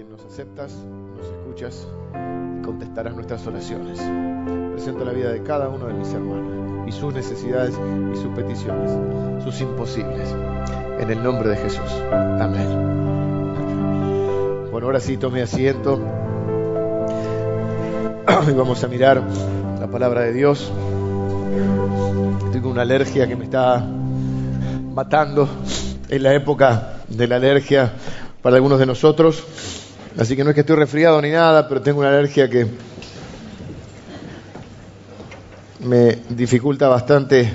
quien nos aceptas, nos escuchas y contestarás nuestras oraciones. Presento la vida de cada uno de mis hermanos y sus necesidades y sus peticiones, sus imposibles. En el nombre de Jesús. Amén. Bueno, ahora sí tome asiento y vamos a mirar la palabra de Dios. Estoy con una alergia que me está matando. Es la época de la alergia para algunos de nosotros. Así que no es que estoy resfriado ni nada, pero tengo una alergia que me dificulta bastante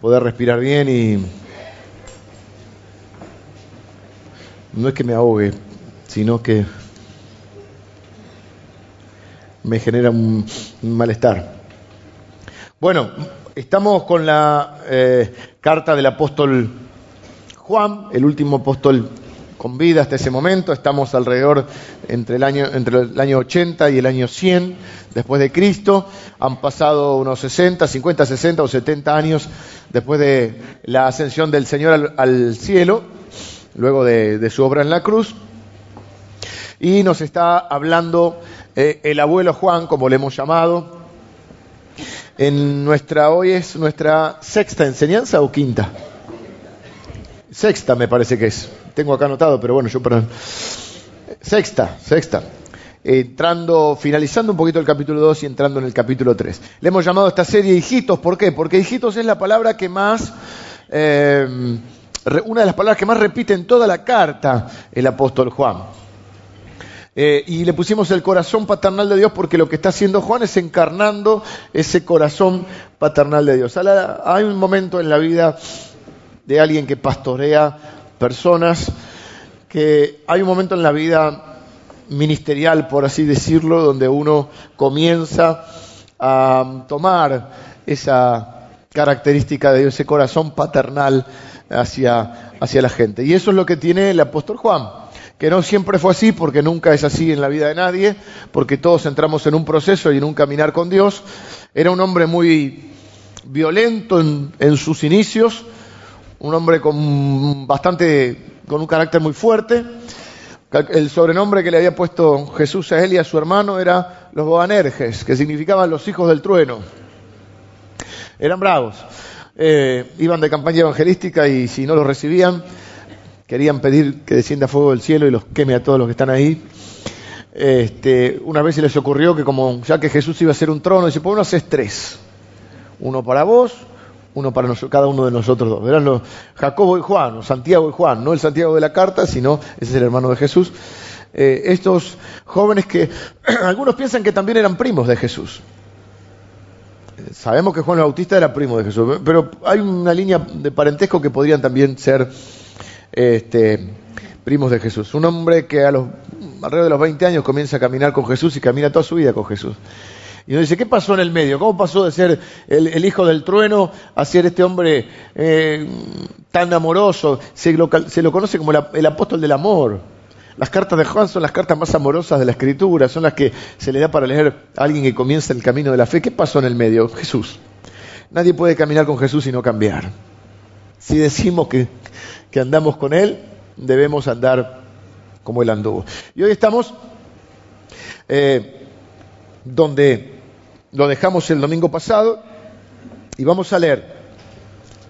poder respirar bien y no es que me ahogue, sino que me genera un, malestar. Bueno, estamos con la eh, carta del apóstol Juan, el último apóstol con vida hasta ese momento. Estamos alrededor entre el año, entre el año 80 y el año 100 después de Cristo. Han pasado unos 60, 50, 60 o 70 años después de la ascensión del Señor al, cielo, luego de, su obra en la cruz. Y nos está hablando eh, el abuelo Juan, como le hemos llamado, en nuestra, hoy es nuestra sexta enseñanza o quinta. Sexta me parece que es. Tengo acá anotado, pero bueno, yo perdón. Sexta, sexta. Entrando, finalizando un poquito el capítulo 2 y entrando en el capítulo 3. Le hemos llamado a esta serie hijitos, ¿por qué? Porque hijitos es la palabra que más, eh, una de las palabras que más repite en toda la carta el apóstol Juan. Eh, y le pusimos el corazón paternal de Dios porque lo que está haciendo Juan es encarnando ese corazón paternal de Dios. Hay un momento en la vida de alguien que pastorea personas, que hay un momento en la vida ministerial, por así decirlo, donde uno comienza a tomar esa característica de ese corazón paternal hacia, hacia la gente. Y eso es lo que tiene el apóstol Juan que no siempre fue así, porque nunca es así en la vida de nadie, porque todos entramos en un proceso y en un caminar con Dios. Era un hombre muy violento en, sus inicios, un hombre con bastante, con un carácter muy fuerte. El sobrenombre que le había puesto Jesús a él y a su hermano era los Boanerges, que significaban los hijos del trueno. Eran bravos. Eh, iban de campaña evangelística y si no los recibían, querían pedir que descienda fuego del cielo y los queme a todos los que están ahí. Este, una vez se les ocurrió que como ya que Jesús iba a ser un trono, dice, pues uno haces tres. Uno para vos, uno para cada uno de nosotros dos. Verán los Jacobo y Juan, o Santiago y Juan, no el Santiago de la carta, sino ese es el hermano de Jesús. Eh, estos jóvenes que algunos piensan que también eran primos de Jesús. Sabemos que Juan el Bautista era primo de Jesús, pero hay una línea de parentesco que podrían también ser este, primos de Jesús. Un hombre que a los, alrededor de los 20 años comienza a caminar con Jesús y camina toda su vida con Jesús. Y uno dice, ¿qué pasó en el medio? ¿Cómo pasó de ser el, hijo del trueno a ser este hombre eh, tan amoroso? Se lo, se lo conoce como el apóstol del amor. Las cartas de Juan son las cartas más amorosas de la escritura, son las que se le da para leer a alguien que comienza el camino de la fe. ¿Qué pasó en el medio? Jesús. Nadie puede caminar con Jesús y no cambiar. Si decimos que que andamos con Él, debemos andar como Él anduvo. Y hoy estamos eh, donde lo dejamos el domingo pasado y vamos a leer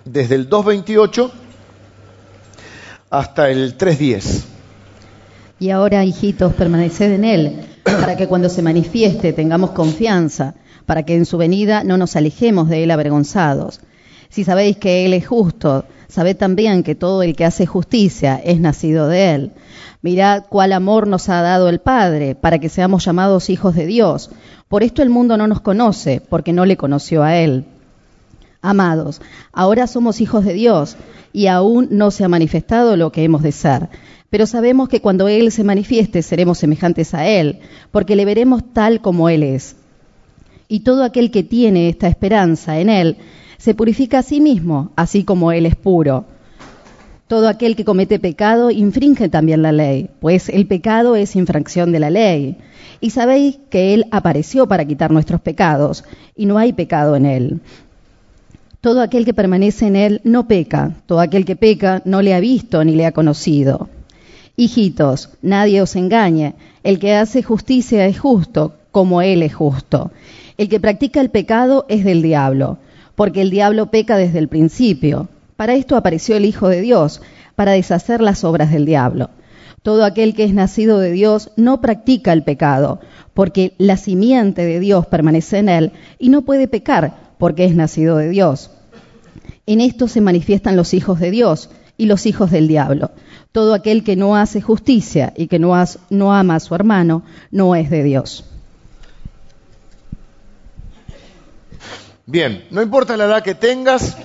desde el 2.28 hasta el 3.10. Y ahora, hijitos, permaneced en Él, para que cuando se manifieste tengamos confianza, para que en su venida no nos alejemos de Él avergonzados. Si sabéis que Él es justo, Sabed también que todo el que hace justicia es nacido de él. Mirad cuál amor nos ha dado el Padre para que seamos llamados hijos de Dios. Por esto el mundo no nos conoce, porque no le conoció a él. Amados, ahora somos hijos de Dios y aún no se ha manifestado lo que hemos de ser. Pero sabemos que cuando Él se manifieste seremos semejantes a Él, porque le veremos tal como Él es. Y todo aquel que tiene esta esperanza en Él se purifica a sí mismo, así como Él es puro. Todo aquel que comete pecado infringe también la ley, pues el pecado es infracción de la ley. Y sabéis que Él apareció para quitar nuestros pecados, y no hay pecado en Él. Todo aquel que permanece en él no peca, todo aquel que peca no le ha visto ni le ha conocido. Hijitos, nadie os engañe, el que hace justicia es justo, como él es justo. El que practica el pecado es del diablo, porque el diablo peca desde el principio. Para esto apareció el Hijo de Dios, para deshacer las obras del diablo. Todo aquel que es nacido de Dios no practica el pecado, porque la simiente de Dios permanece en él y no puede pecar, porque es nacido de Dios. En esto se manifiestan los hijos de Dios y los hijos del diablo. Todo aquel que no hace justicia y que no, ama a su hermano no es de Dios. Bien, no importa la edad que tengas,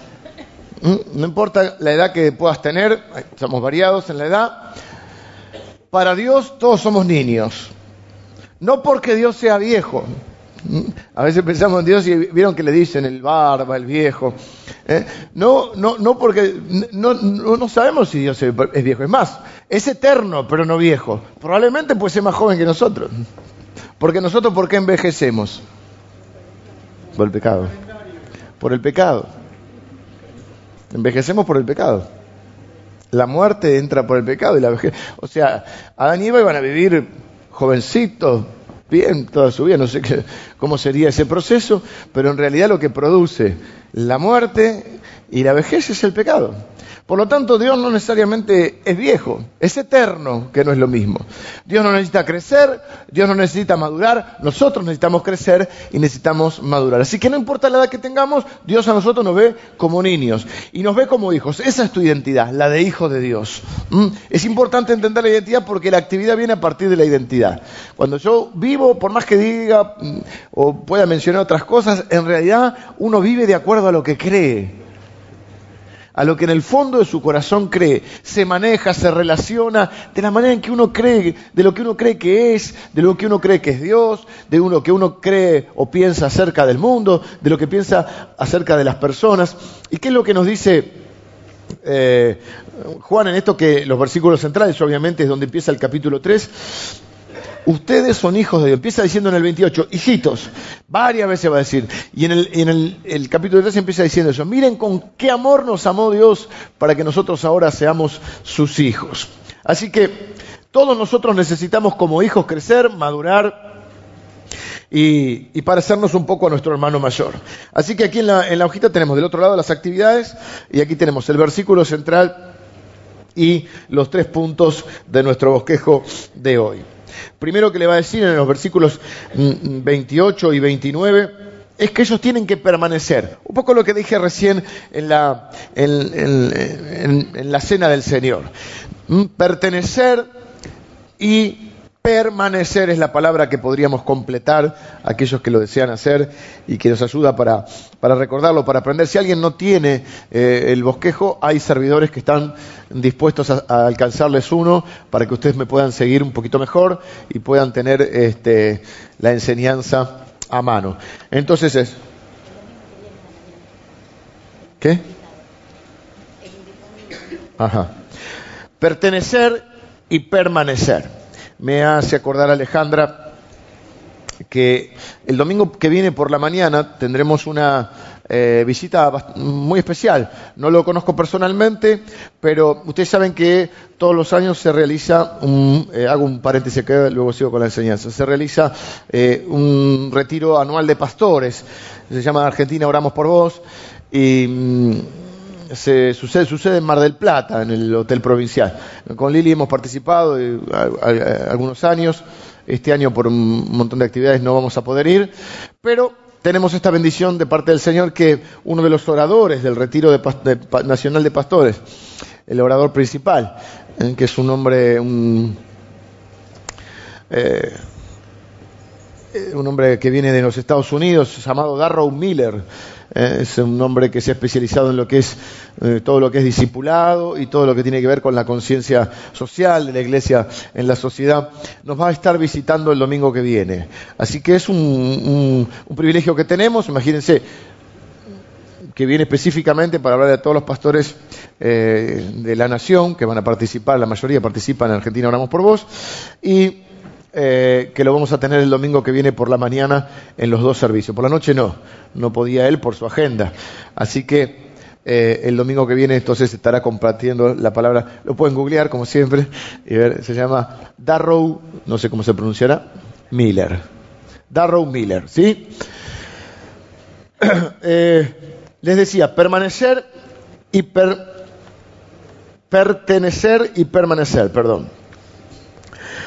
no importa la edad que puedas tener, estamos variados en la edad, para Dios todos somos niños. No porque Dios sea viejo. A veces pensamos en Dios y vieron que le dicen el barba, el viejo. ¿eh? No, no, no porque no, no, sabemos si Dios es viejo. Es más, es eterno, pero no viejo. Probablemente puede ser más joven que nosotros. Porque nosotros, ¿por qué envejecemos? Por el pecado. Por el pecado. Envejecemos por el pecado. La muerte entra por el pecado y la vejez. O sea, Adán y Eva iban a vivir jovencitos, bien, toda su vida. No sé qué, cómo sería ese proceso, pero en realidad lo que produce la muerte y la vejez es el pecado. Por lo tanto, Dios no necesariamente es viejo, es eterno, que no es lo mismo. Dios no necesita crecer, Dios no necesita madurar, nosotros necesitamos crecer y necesitamos madurar. Así que no importa la edad que tengamos, Dios a nosotros nos ve como niños y nos ve como hijos. Esa es tu identidad, la de hijo de Dios. ¿Mm? Es importante entender la identidad porque la actividad viene a partir de la identidad. Cuando yo vivo, por más que diga mm, o pueda mencionar otras cosas, en realidad uno vive de acuerdo a lo que cree a lo que en el fondo de su corazón cree, se maneja, se relaciona de la manera en que uno cree, de lo que uno cree que es, de lo que uno cree que es Dios, de lo que uno cree o piensa acerca del mundo, de lo que piensa acerca de las personas. ¿Y qué es lo que nos dice eh, Juan en esto que los versículos centrales, obviamente, es donde empieza el capítulo 3? Ustedes son hijos de Dios. Empieza diciendo en el 28, hijitos, varias veces va a decir. Y en el, capítulo 3 empieza diciendo eso. Miren con qué amor nos amó Dios para que nosotros ahora seamos sus hijos. Así que todos nosotros necesitamos como hijos crecer, madurar. Y, parecernos un poco a nuestro hermano mayor. Así que aquí en la, en la hojita tenemos del otro lado las actividades y aquí tenemos el versículo central y los tres puntos de nuestro bosquejo de hoy. Primero que le va a decir en los versículos 28 mm, y 29 es que ellos tienen que permanecer. Un poco lo que dije recién en la, en, la cena del Señor. Mm, pertenecer y permanecer es la palabra que podríamos completar aquellos que lo desean hacer y que nos ayuda para, recordarlo, para aprender. Si alguien no tiene eh, el bosquejo, hay servidores que están dispuestos a, alcanzarles uno para que ustedes me puedan seguir un poquito mejor y puedan tener este, la enseñanza a mano. Entonces es... ¿Qué? Ajá. Pertenecer y permanecer me hace acordar Alejandra que el domingo que viene por la mañana tendremos una eh, visita muy especial. No lo conozco personalmente, pero ustedes saben que todos los años se realiza, un, eh, hago un paréntesis que luego sigo con la enseñanza, se realiza eh, un retiro anual de pastores, se llama Argentina Oramos por Vos, y mm, se sucede, en Mar del Plata, en el Hotel Provincial. Con Lili hemos participado algunos años. Este año por un montón de actividades no vamos a poder ir, pero tenemos esta bendición de parte del Señor que uno de los oradores del Retiro Nacional de Pastores, el orador principal, eh, que es un hombre, un, eh, un hombre que viene de los Estados Unidos, llamado Darrow Miller, eh, es un hombre que se ha especializado en lo que es eh, todo lo que es discipulado y todo lo que tiene que ver con la conciencia social de la iglesia en la sociedad. Nos va a estar visitando el domingo que viene. Así que es un, privilegio que tenemos. Imagínense que viene específicamente para hablar de todos los pastores eh, de la nación que van a participar, la mayoría participan en Argentina Oramos por Vos, y eh, que lo vamos a tener el domingo que viene por la mañana en los dos servicios. Por la noche no, no podía él por su agenda. Así que eh, el domingo que viene entonces estará compartiendo la palabra, lo pueden googlear como siempre, y ver, se llama Darrow, no sé cómo se pronunciará, Miller. Darrow Miller, ¿sí? Eh, les decía, permanecer y pertenecer y permanecer, perdón.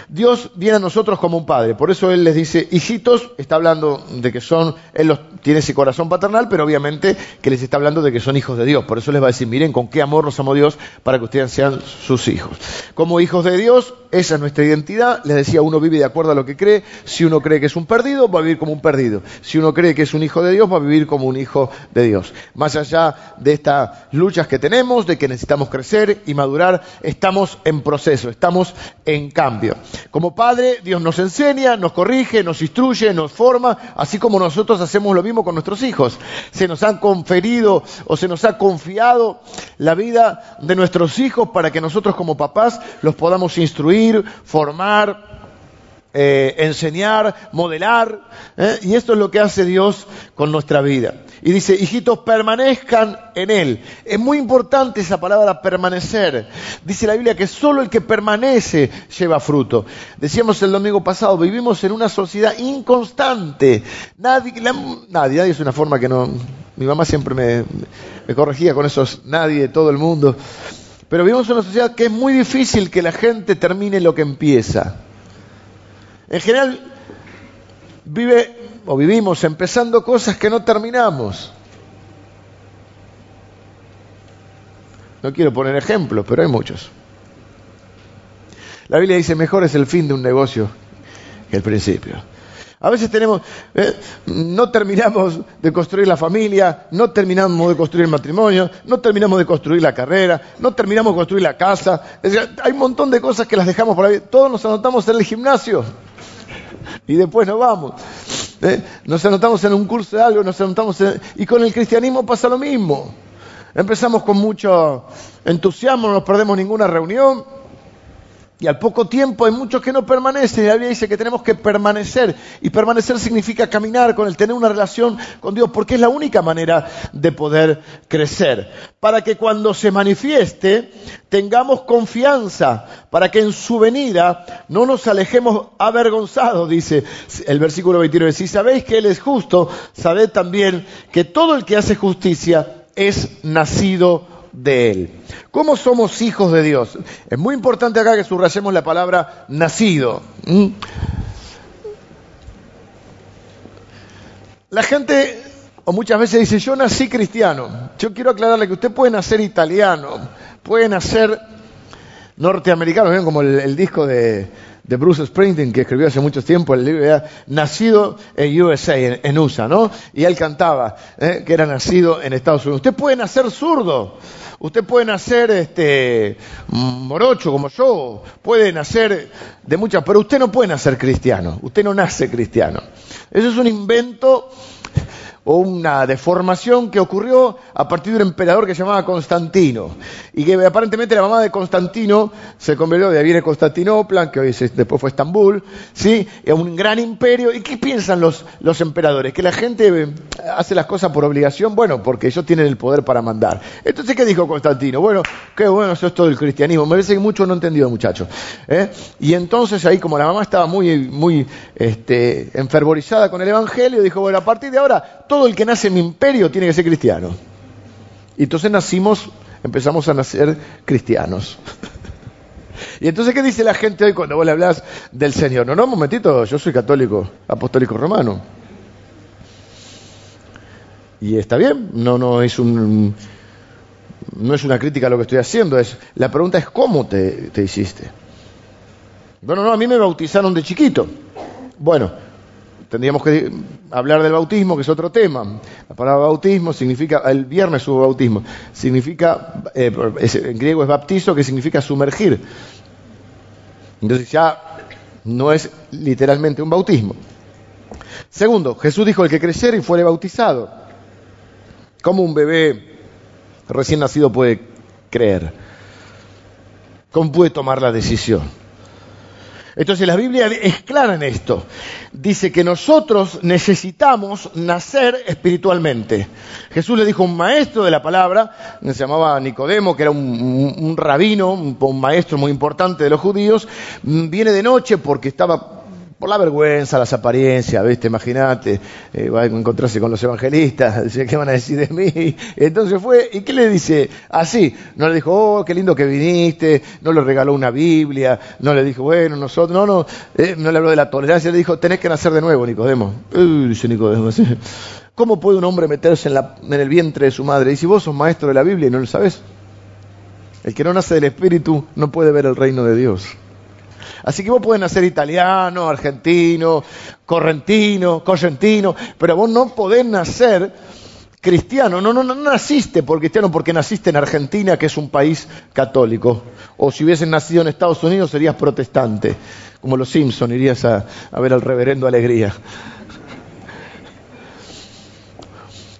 Dios viene a nosotros como un padre, por eso Él les dice, hijitos, está hablando de que son, Él los, tiene ese corazón paternal, pero obviamente que les está hablando de que son hijos de Dios, por eso les va a decir, miren con qué amor nos amó Dios para que ustedes sean sus hijos. Como hijos de Dios, esa es nuestra identidad, les decía, uno vive de acuerdo a lo que cree, si uno cree que es un perdido, va a vivir como un perdido, si uno cree que es un hijo de Dios, va a vivir como un hijo de Dios. Más allá de estas luchas que tenemos, de que necesitamos crecer y madurar, estamos en proceso, estamos en cambio. Como padre, Dios nos enseña, nos corrige, nos instruye, nos forma, así como nosotros hacemos lo mismo con nuestros hijos. Se nos han conferido o se nos ha confiado la vida de nuestros hijos para que nosotros como papás los podamos instruir, formar, eh, enseñar, modelar. ¿eh? Y esto es lo que hace Dios con nuestra vida. Y dice, hijitos, permanezcan en Él. Es muy importante esa palabra permanecer. Dice la Biblia que solo el que permanece lleva fruto. Decíamos el domingo pasado, vivimos en una sociedad inconstante. Nadie, nadie, nadie es una forma que no... Mi mamá siempre me, me corregía con esos nadie, todo el mundo. Pero vivimos en una sociedad que es muy difícil que la gente termine lo que empieza. En general, vive o vivimos empezando cosas que no terminamos. No quiero poner ejemplos, pero hay muchos. La Biblia dice, mejor es el fin de un negocio que el principio. A veces tenemos, eh, no terminamos de construir la familia, no terminamos de construir el matrimonio, no terminamos de construir la carrera, no terminamos de construir la casa. hay un montón de cosas que las dejamos por ahí. Todos nos anotamos en el gimnasio y después nos vamos. ¿eh? Nos anotamos en un curso de algo, nos anotamos en... Y con el cristianismo pasa lo mismo. Empezamos con mucho entusiasmo, no nos perdemos ninguna reunión y al poco tiempo hay muchos que no permanecen. Y la Biblia dice que tenemos que permanecer. Y permanecer significa caminar con Él, tener una relación con Dios, porque es la única manera de poder crecer. Para que cuando se manifieste tengamos confianza, para que en su venida no nos alejemos avergonzados, dice el versículo 29. Si sabéis que Él es justo, sabed también que todo el que hace justicia es nacido de Él. ¿Cómo somos hijos de Dios? Es muy importante acá que subrayemos la palabra nacido. La gente, o muchas veces dice, yo nací cristiano. Yo quiero aclararle que usted puede nacer italiano, puede nacer norteamericano, ¿ven? como el, disco de, Bruce Springsteen que escribió hace mucho tiempo, el libro era Nacido en USA, en, USA, ¿no? Y él cantaba ¿eh? que era nacido en Estados Unidos. Usted puede nacer zurdo, Usted puede nacer este, morocho como yo, puede nacer de muchas, pero usted no puede nacer cristiano, usted no nace cristiano. Eso es un invento o una deformación que ocurrió a partir de un emperador que se llamaba Constantino y que aparentemente la mamá de Constantino se convirtió de ahí viene Constantinopla, que hoy después fue Estambul, ¿sí? Es un gran imperio. ¿Y qué piensan los, los emperadores? Que la gente eh, hace las cosas por obligación, bueno, porque ellos tienen el poder para mandar. Entonces, ¿qué dijo Constantino? Bueno, qué bueno, eso es todo el cristianismo. Me parece que mucho no entendido, muchachos. ¿eh? Y entonces ahí, como la mamá estaba muy, muy este, enfervorizada con el Evangelio, dijo, bueno, a partir de ahora, todo el que nace en mi imperio tiene que ser cristiano. Y entonces nacimos, empezamos a nacer cristianos. y entonces, ¿qué dice la gente hoy cuando vos le hablas del Señor? No, no, un momentito, yo soy católico, apostólico romano. Y está bien, no, no es un no es una crítica a lo que estoy haciendo, es la pregunta es cómo te, te hiciste. Bueno, no, a mí me bautizaron de chiquito. Bueno, tendríamos que hablar del bautismo, que es otro tema. La palabra bautismo significa, el viernes hubo bautismo, significa, eh, en griego es baptizo, que significa sumergir. Entonces ya no es literalmente un bautismo. Segundo, Jesús dijo, el que creciera y fuere bautizado. ¿Cómo un bebé recién nacido puede creer? ¿Cómo puede tomar la decisión? Entonces la Biblia es clara en esto. Dice que nosotros necesitamos nacer espiritualmente. Jesús le dijo a un maestro de la palabra, se llamaba Nicodemo, que era un, rabino, un maestro muy importante de los judíos, viene de noche porque estaba por la vergüenza, las apariencias, ¿viste? Imagínate, eh, va a encontrarse con los evangelistas, ¿qué van a decir de mí? Entonces fue, ¿y qué le dice? Así, no le dijo, oh, qué lindo que viniste, no le regaló una Biblia, no le dijo, bueno, nosotros, no, no, eh, no le habló de la tolerancia, le dijo, tenés que nacer de nuevo, Nicodemo. Uy, dice Nicodemo, ¿cómo puede un hombre meterse en, la, en el vientre de su madre? Y si vos sos maestro de la Biblia y no lo sabés, el que no nace del Espíritu no puede ver el reino de Dios. Así que vos pueden nacer italiano, argentino, correntino, correntino, pero vos no podés nacer cristiano. No, no, no naciste por cristiano porque naciste en Argentina, que es un país católico. O si hubieses nacido en Estados Unidos serías protestante. Como los Simpson irías a, ver al reverendo Alegría.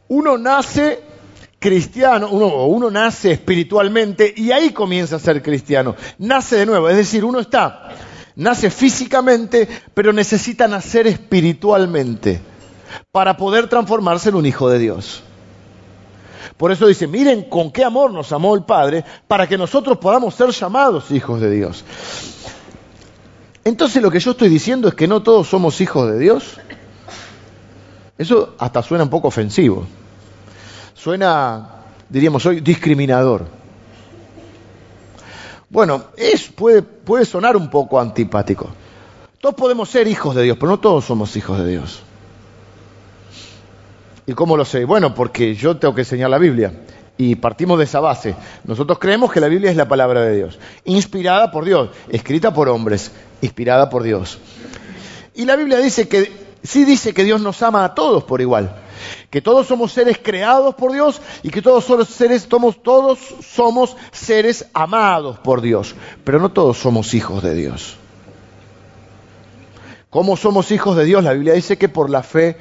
Uno nace cristiano, uno, uno nace espiritualmente y ahí comienza a ser cristiano. Nace de nuevo, es decir, uno está nace físicamente, pero necesita nacer espiritualmente para poder transformarse en un hijo de Dios. Por eso dice, miren con qué amor nos amó el Padre para que nosotros podamos ser llamados hijos de Dios. Entonces lo que yo estoy diciendo es que no todos somos hijos de Dios. Eso hasta suena un poco ofensivo. Suena, diríamos hoy, discriminador. Bueno, es, puede, puede sonar un poco antipático. Todos podemos ser hijos de Dios, pero no todos somos hijos de Dios. ¿Y cómo lo sé? Bueno, porque yo tengo que enseñar la Biblia. Y partimos de esa base. Nosotros creemos que la Biblia es la palabra de Dios, inspirada por Dios, escrita por hombres, inspirada por Dios. Y la Biblia dice que, sí dice que Dios nos ama a todos por igual que todos somos seres creados por Dios y que todos somos seres, todos somos seres amados por Dios, pero no todos somos hijos de Dios. ¿Cómo somos hijos de Dios? La Biblia dice que por la fe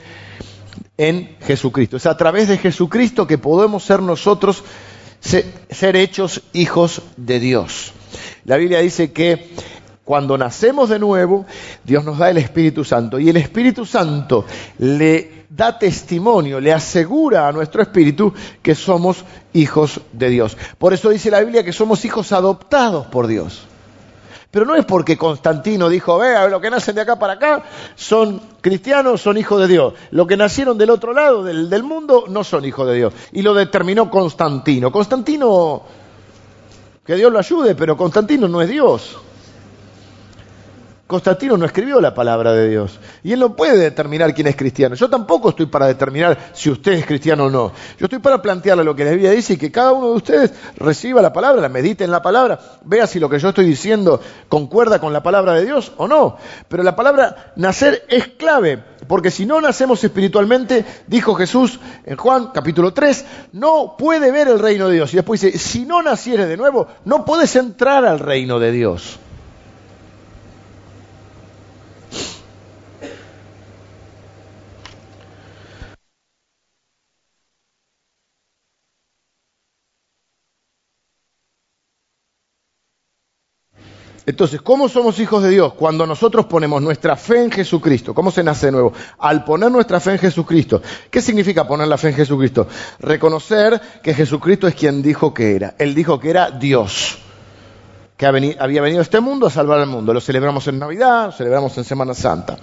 en Jesucristo. Es a través de Jesucristo que podemos ser nosotros ser hechos hijos de Dios. La Biblia dice que cuando nacemos de nuevo, Dios nos da el Espíritu Santo y el Espíritu Santo le da testimonio, le asegura a nuestro espíritu que somos hijos de Dios. Por eso dice la Biblia que somos hijos adoptados por Dios. Pero no es porque Constantino dijo, vea, los que nacen de acá para acá son cristianos, son hijos de Dios. Los que nacieron del otro lado del, del mundo no son hijos de Dios. Y lo determinó Constantino. Constantino, que Dios lo ayude, pero Constantino no es Dios. Constantino no escribió la palabra de Dios. Y él no puede determinar quién es cristiano. Yo tampoco estoy para determinar si usted es cristiano o no. Yo estoy para plantearle lo que la Biblia dice y que cada uno de ustedes reciba la palabra, la medite en la palabra, vea si lo que yo estoy diciendo concuerda con la palabra de Dios o no. Pero la palabra nacer es clave, porque si no nacemos espiritualmente, dijo Jesús en Juan capítulo 3, no puede ver el reino de Dios. Y después dice, si no nacieres de nuevo, no puedes entrar al reino de Dios. Entonces, ¿cómo somos hijos de Dios? Cuando nosotros ponemos nuestra fe en Jesucristo. ¿Cómo se nace de nuevo? Al poner nuestra fe en Jesucristo. ¿Qué significa poner la fe en Jesucristo? Reconocer que Jesucristo es quien dijo que era. Él dijo que era Dios que había venido a este mundo a salvar al mundo. Lo celebramos en Navidad, lo celebramos en Semana Santa.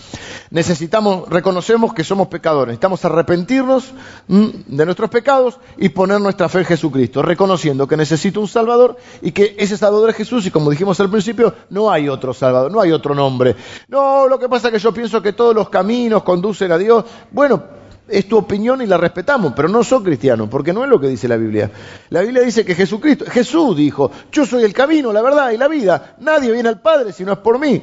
Necesitamos, reconocemos que somos pecadores, necesitamos arrepentirnos mm, de nuestros pecados y poner nuestra fe en Jesucristo, reconociendo que necesito un Salvador y que ese Salvador es Jesús y como dijimos al principio, no hay otro Salvador, no hay otro nombre. No, lo que pasa es que yo pienso que todos los caminos conducen a Dios. Bueno, es tu opinión y la respetamos, pero no soy cristiano, porque no es lo que dice la Biblia. La Biblia dice que Jesucristo, Jesús dijo, yo soy el camino, la verdad y la vida, nadie viene al Padre si no es por mí.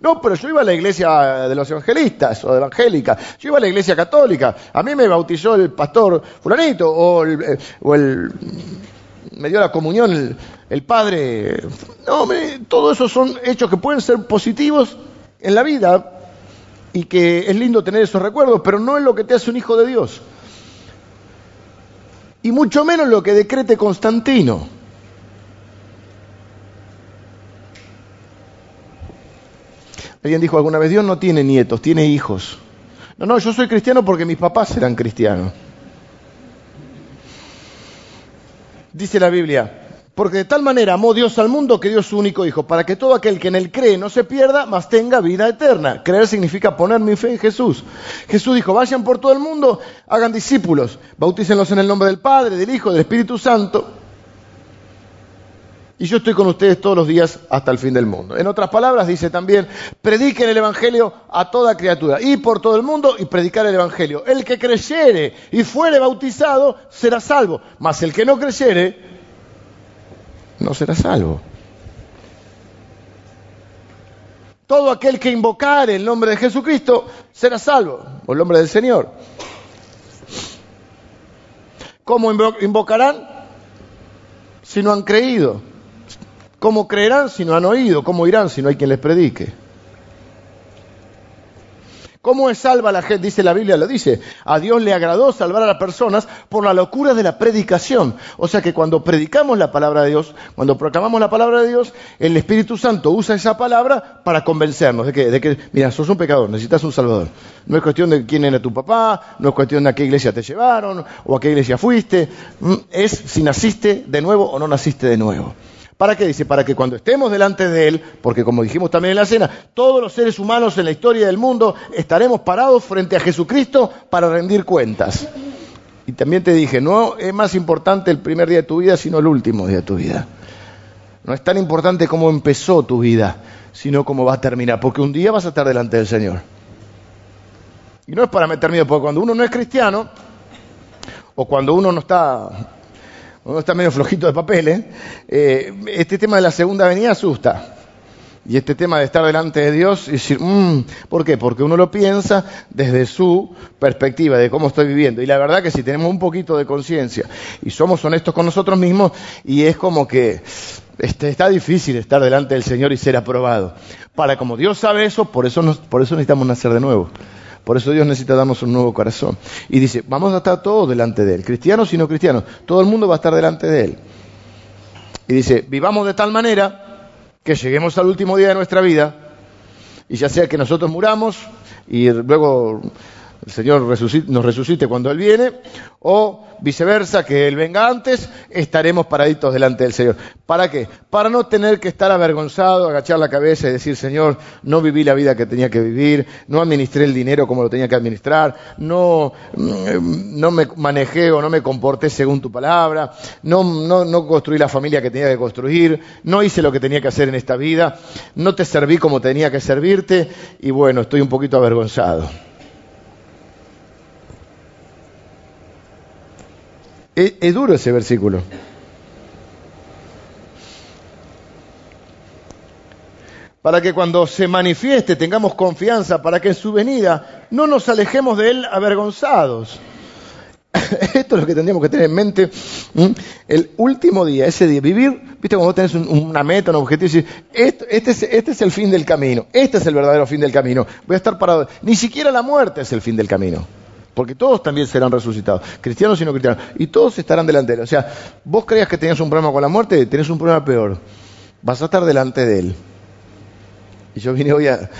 No, pero yo iba a la iglesia de los evangelistas o evangélica, yo iba a la iglesia católica, a mí me bautizó el pastor fulanito o el, eh, o el me dio la comunión el, el padre. No, hombre, todo eso son hechos que pueden ser positivos en la vida, y que es lindo tener esos recuerdos, pero no es lo que te hace un hijo de Dios. Y mucho menos lo que decrete Constantino. Alguien dijo alguna vez, Dios no tiene nietos, tiene hijos. No, no, yo soy cristiano porque mis papás eran cristianos. Dice la Biblia, porque de tal manera amó Dios al mundo que dio su único Hijo, para que todo aquel que en él cree no se pierda, mas tenga vida eterna. Creer significa poner mi fe en Jesús. Jesús dijo, vayan por todo el mundo, hagan discípulos, bautícenlos en el nombre del Padre, del Hijo, del Espíritu Santo. Y yo estoy con ustedes todos los días hasta el fin del mundo. En otras palabras, dice también, prediquen el Evangelio a toda criatura, y por todo el mundo y predicar el Evangelio. El que creyere y fuere bautizado será salvo, mas el que no creyere no será salvo. Todo aquel que invocare el nombre de Jesucristo será salvo, o el nombre del Señor. ¿Cómo invocarán? Si no han creído. ¿Cómo creerán si no han oído? ¿Cómo irán si no hay quien les predique? ¿Cómo es salva la gente? Dice la Biblia, lo dice. A Dios le agradó salvar a las personas por la locura de la predicación. O sea que cuando predicamos la palabra de Dios, cuando proclamamos la palabra de Dios, el Espíritu Santo usa esa palabra para convencernos de que, de que, mira, sos un pecador, necesitas un salvador. No es cuestión de quién era tu papá, no es cuestión de a qué iglesia te llevaron o a qué iglesia fuiste. Mm, es si naciste de nuevo o no naciste de nuevo. ¿Para qué? Dice, para que cuando estemos delante de Él, porque como dijimos también en la cena, todos los seres humanos en la historia del mundo estaremos parados frente a Jesucristo para rendir cuentas. Y también te dije, no es más importante el primer día de tu vida, sino el último día de tu vida. No es tan importante cómo empezó tu vida, sino cómo va a terminar, porque un día vas a estar delante del Señor. Y no es para meter miedo, porque cuando uno no es cristiano, o cuando uno no está uno está medio flojito de papeles, eh, este tema de la segunda venida asusta. Y este tema de estar delante de Dios y decir, mmm, ¿por qué? Porque uno lo piensa desde su perspectiva, de cómo estoy viviendo. Y la verdad que si tenemos un poquito de conciencia y somos honestos con nosotros mismos, y es como que este, está difícil estar delante del Señor y ser aprobado. Para como Dios sabe eso, por eso, por eso necesitamos nacer de nuevo. Por eso Dios necesita darnos un nuevo corazón. Y dice, vamos a estar todos delante de Él, cristianos y no cristianos, todo el mundo va a estar delante de Él. Y dice, vivamos de tal manera que lleguemos al último día de nuestra vida, y ya sea que nosotros muramos y luego el Señor nos resucite cuando Él viene, o viceversa, que Él venga antes, estaremos paraditos delante del Señor. ¿Para qué? Para no tener que estar avergonzado, agachar la cabeza y decir, Señor, no viví la vida que tenía que vivir, no administré el dinero como lo tenía que administrar, no, mm, me manejé o no me comporté según tu palabra, no, no construí la familia que tenía que construir, no hice lo que tenía que hacer en esta vida, no te serví como tenía que servirte, y bueno, estoy un poquito avergonzado. Es, duro ese versículo. Para que cuando se manifieste tengamos confianza, para que en su venida no nos alejemos de él avergonzados. Esto es lo que tendríamos que tener en mente. El último día, ese día, vivir, viste, cuando tenés una meta, un objetivo, y este, este, es, este es el fin del camino, este es el verdadero fin del camino. Voy a estar parado. Ni siquiera la muerte es el fin del camino porque todos también serán resucitados, cristianos y no cristianos, y todos estarán delante de él. O sea, vos creías que tenías un problema con la muerte, tenés un problema peor, vas a estar delante de él. Y yo vine hoy a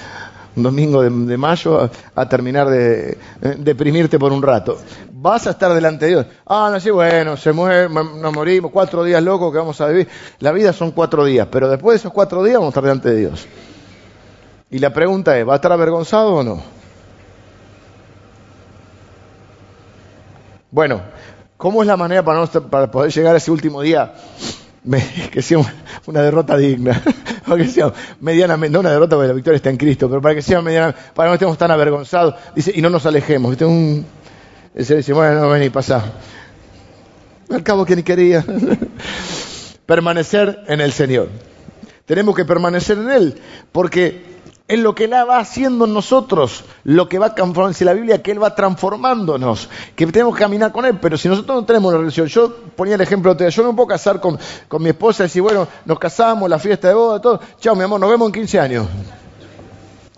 un domingo de, mayo a, terminar de, deprimirte por un rato. Vas a estar delante de Dios. Ah, no, sí, bueno, se muere, nos morimos, cuatro días locos que vamos a vivir. La vida son cuatro días, pero después de esos cuatro días vamos a estar delante de Dios. Y la pregunta es, ¿va a estar avergonzado o no? Bueno, ¿cómo es la manera para, para poder llegar a ese último día? que sea una derrota digna, para que sea medianamente, no una derrota porque la victoria está en Cristo, pero para que sea medianamente, para que no estemos tan avergonzados, dice, y no nos alejemos. ¿viste? Un, se dice, bueno, no, pasa. Al cabo que ni quería. permanecer en el Señor. Tenemos que permanecer en Él, porque es lo que Él va haciendo en nosotros, lo que va transformando, dice la Biblia, que Él va transformándonos, que tenemos que caminar con Él, pero si nosotros no tenemos una relación, yo ponía el ejemplo, yo no me puedo casar con, con mi esposa y decir, bueno, nos casamos, la fiesta de boda, todo, chao mi amor, nos vemos en 15 años.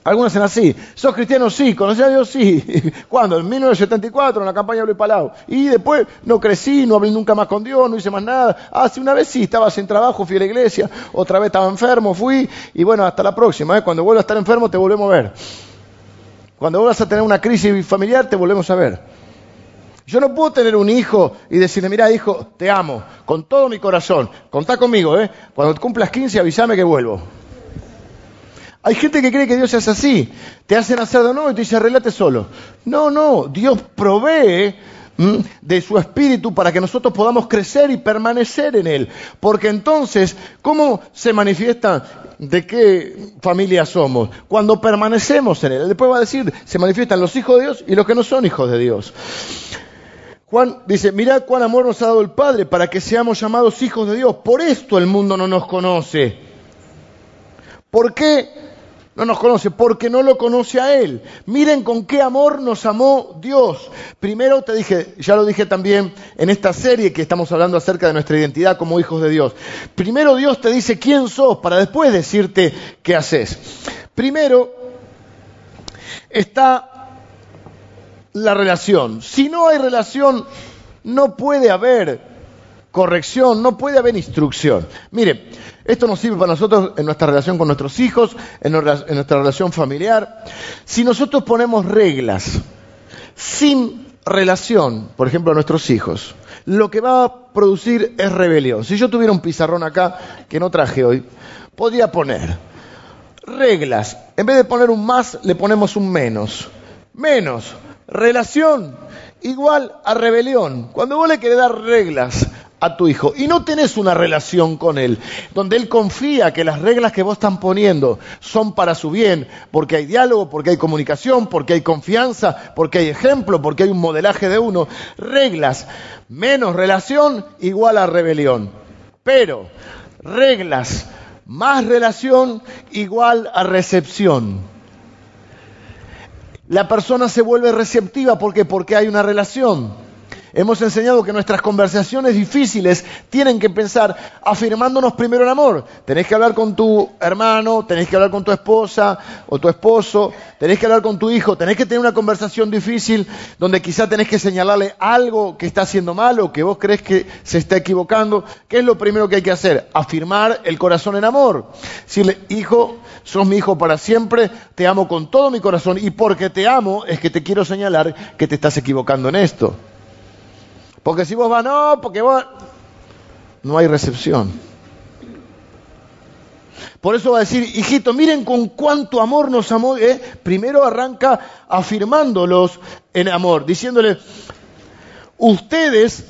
Algunos hacen así. ¿Sos cristiano? Sí. ¿Conocí a Dios? Sí. ¿Cuándo? En 1974, en la campaña de Luis Palau. Y después no crecí, no hablé nunca más con Dios, no hice más nada. Hace una vez sí, estaba sin trabajo, fui a la iglesia. Otra vez estaba enfermo, fui. Y bueno, hasta la próxima. ¿eh? Cuando vuelva a estar enfermo, te volvemos a ver. Cuando vuelvas a tener una crisis familiar, te volvemos a ver. Yo no puedo tener un hijo y decirle, mira hijo, te amo, con todo mi corazón. Contá conmigo, ¿eh? Cuando cumplas 15, avísame que vuelvo. Hay gente que cree que Dios es así. Te hacen hacer de nuevo y te dice, arreglate solo. No, no, Dios provee de su espíritu para que nosotros podamos crecer y permanecer en él. Porque entonces, ¿cómo se manifiesta de qué familia somos? Cuando permanecemos en él. Después va a decir, se manifiestan los hijos de Dios y los que no son hijos de Dios. Juan dice, mirad cuán amor nos ha dado el Padre para que seamos llamados hijos de Dios. Por esto el mundo no nos conoce. ¿Por qué? No nos conoce porque no lo conoce a Él. Miren con qué amor nos amó Dios. Primero te dije, ya lo dije también en esta serie que estamos hablando acerca de nuestra identidad como hijos de Dios. Primero Dios te dice quién sos para después decirte qué haces. Primero está la relación. Si no hay relación, no puede haber corrección, no puede haber instrucción. Mire, esto nos sirve para nosotros en nuestra relación con nuestros hijos, en nuestra relación familiar. Si nosotros ponemos reglas sin relación, por ejemplo, a nuestros hijos, lo que va a producir es rebelión. Si yo tuviera un pizarrón acá, que no traje hoy, podría poner reglas. En vez de poner un más, le ponemos un menos. Menos. Relación igual a rebelión. Cuando vos le querés dar reglas a tu hijo y no tenés una relación con él, donde él confía que las reglas que vos están poniendo son para su bien, porque hay diálogo, porque hay comunicación, porque hay confianza, porque hay ejemplo, porque hay un modelaje de uno, reglas menos relación igual a rebelión. Pero reglas más relación igual a recepción. La persona se vuelve receptiva porque porque hay una relación. Hemos enseñado que nuestras conversaciones difíciles tienen que pensar afirmándonos primero en amor. Tenés que hablar con tu hermano, tenés que hablar con tu esposa o tu esposo, tenés que hablar con tu hijo, tenés que tener una conversación difícil donde quizá tenés que señalarle algo que está haciendo mal o que vos crees que se está equivocando. ¿Qué es lo primero que hay que hacer? Afirmar el corazón en amor. Decirle, hijo, sos mi hijo para siempre, te amo con todo mi corazón y porque te amo es que te quiero señalar que te estás equivocando en esto. Porque si vos vas, no, porque vos... No hay recepción. Por eso va a decir, hijito, miren con cuánto amor nos amó. ¿eh? Primero arranca afirmándolos en amor, diciéndole, ustedes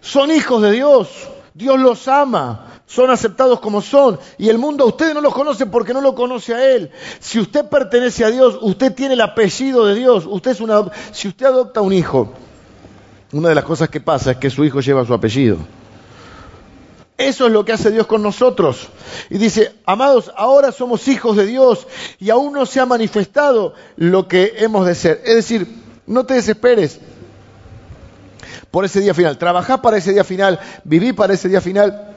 son hijos de Dios, Dios los ama, son aceptados como son, y el mundo a ustedes no los conoce porque no lo conoce a Él. Si usted pertenece a Dios, usted tiene el apellido de Dios, usted es una, si usted adopta un hijo, una de las cosas que pasa es que su hijo lleva su apellido. Eso es lo que hace Dios con nosotros. Y dice, amados, ahora somos hijos de Dios y aún no se ha manifestado lo que hemos de ser. Es decir, no te desesperes por ese día final. Trabajá para ese día final, viví para ese día final,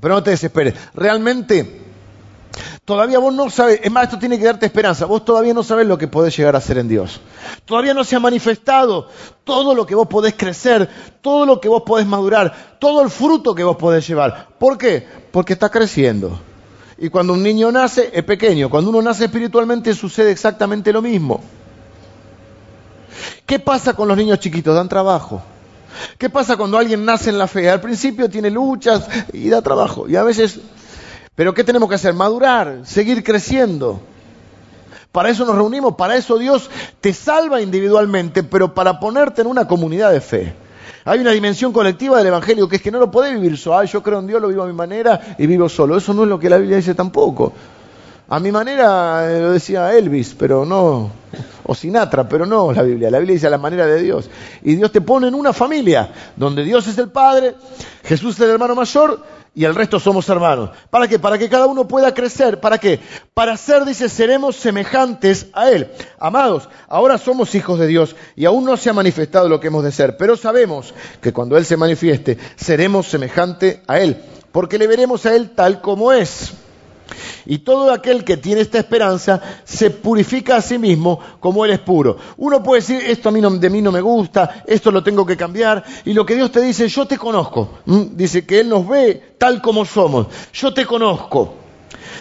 pero no te desesperes. Realmente Todavía vos no sabes, es más, esto tiene que darte esperanza, vos todavía no sabes lo que podés llegar a ser en Dios. Todavía no se ha manifestado todo lo que vos podés crecer, todo lo que vos podés madurar, todo el fruto que vos podés llevar. ¿Por qué? Porque está creciendo. Y cuando un niño nace, es pequeño. Cuando uno nace espiritualmente sucede exactamente lo mismo. ¿Qué pasa con los niños chiquitos? Dan trabajo. ¿Qué pasa cuando alguien nace en la fe? Al principio tiene luchas y da trabajo. Y a veces pero ¿qué tenemos que hacer? Madurar, seguir creciendo. Para eso nos reunimos, para eso Dios te salva individualmente, pero para ponerte en una comunidad de fe. Hay una dimensión colectiva del Evangelio que es que no lo podés vivir solo. Ah, yo creo en Dios, lo vivo a mi manera y vivo solo. Eso no es lo que la Biblia dice tampoco. A mi manera eh, lo decía Elvis, pero no, o Sinatra, pero no la Biblia. La Biblia dice a la manera de Dios. Y Dios te pone en una familia donde Dios es el Padre, Jesús es el hermano mayor y el resto somos hermanos. ¿Para qué? Para que cada uno pueda crecer. ¿Para qué? Para ser, dice, seremos semejantes a Él. Amados, ahora somos hijos de Dios y aún no se ha manifestado lo que hemos de ser, pero sabemos que cuando Él se manifieste, seremos semejantes a Él, porque le veremos a Él tal como es. Y todo aquel que tiene esta esperanza se purifica a sí mismo como Él es puro. Uno puede decir, esto a mí no, de mí no me gusta, esto lo tengo que cambiar. Y lo que Dios te dice, yo te conozco. Dice que Él nos ve tal como somos. Yo te conozco.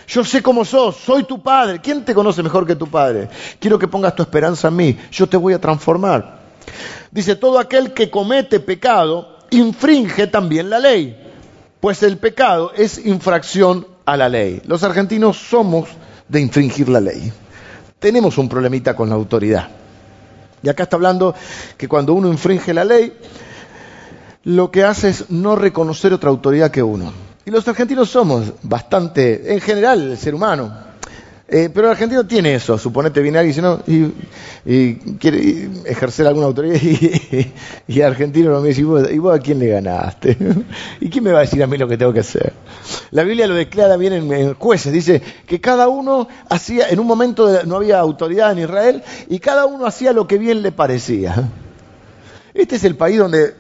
Yo sé cómo sos, soy tu padre. ¿Quién te conoce mejor que tu padre? Quiero que pongas tu esperanza en mí. Yo te voy a transformar. Dice, todo aquel que comete pecado infringe también la ley, pues el pecado es infracción a la ley. Los argentinos somos de infringir la ley. Tenemos un problemita con la autoridad. Y acá está hablando que cuando uno infringe la ley, lo que hace es no reconocer otra autoridad que uno. Y los argentinos somos bastante, en general, el ser humano, eh, pero el argentino tiene eso, suponete viene alguien y, y, quiere ejercer alguna autoridad y, el argentino me dice, ¿y vos, a quién le ganaste? ¿Y quién me va a decir a mí lo que tengo que hacer? La Biblia lo declara bien en, jueces, dice que cada uno hacía, en un momento no había autoridad en Israel y cada uno hacía lo que bien le parecía. Este es el país donde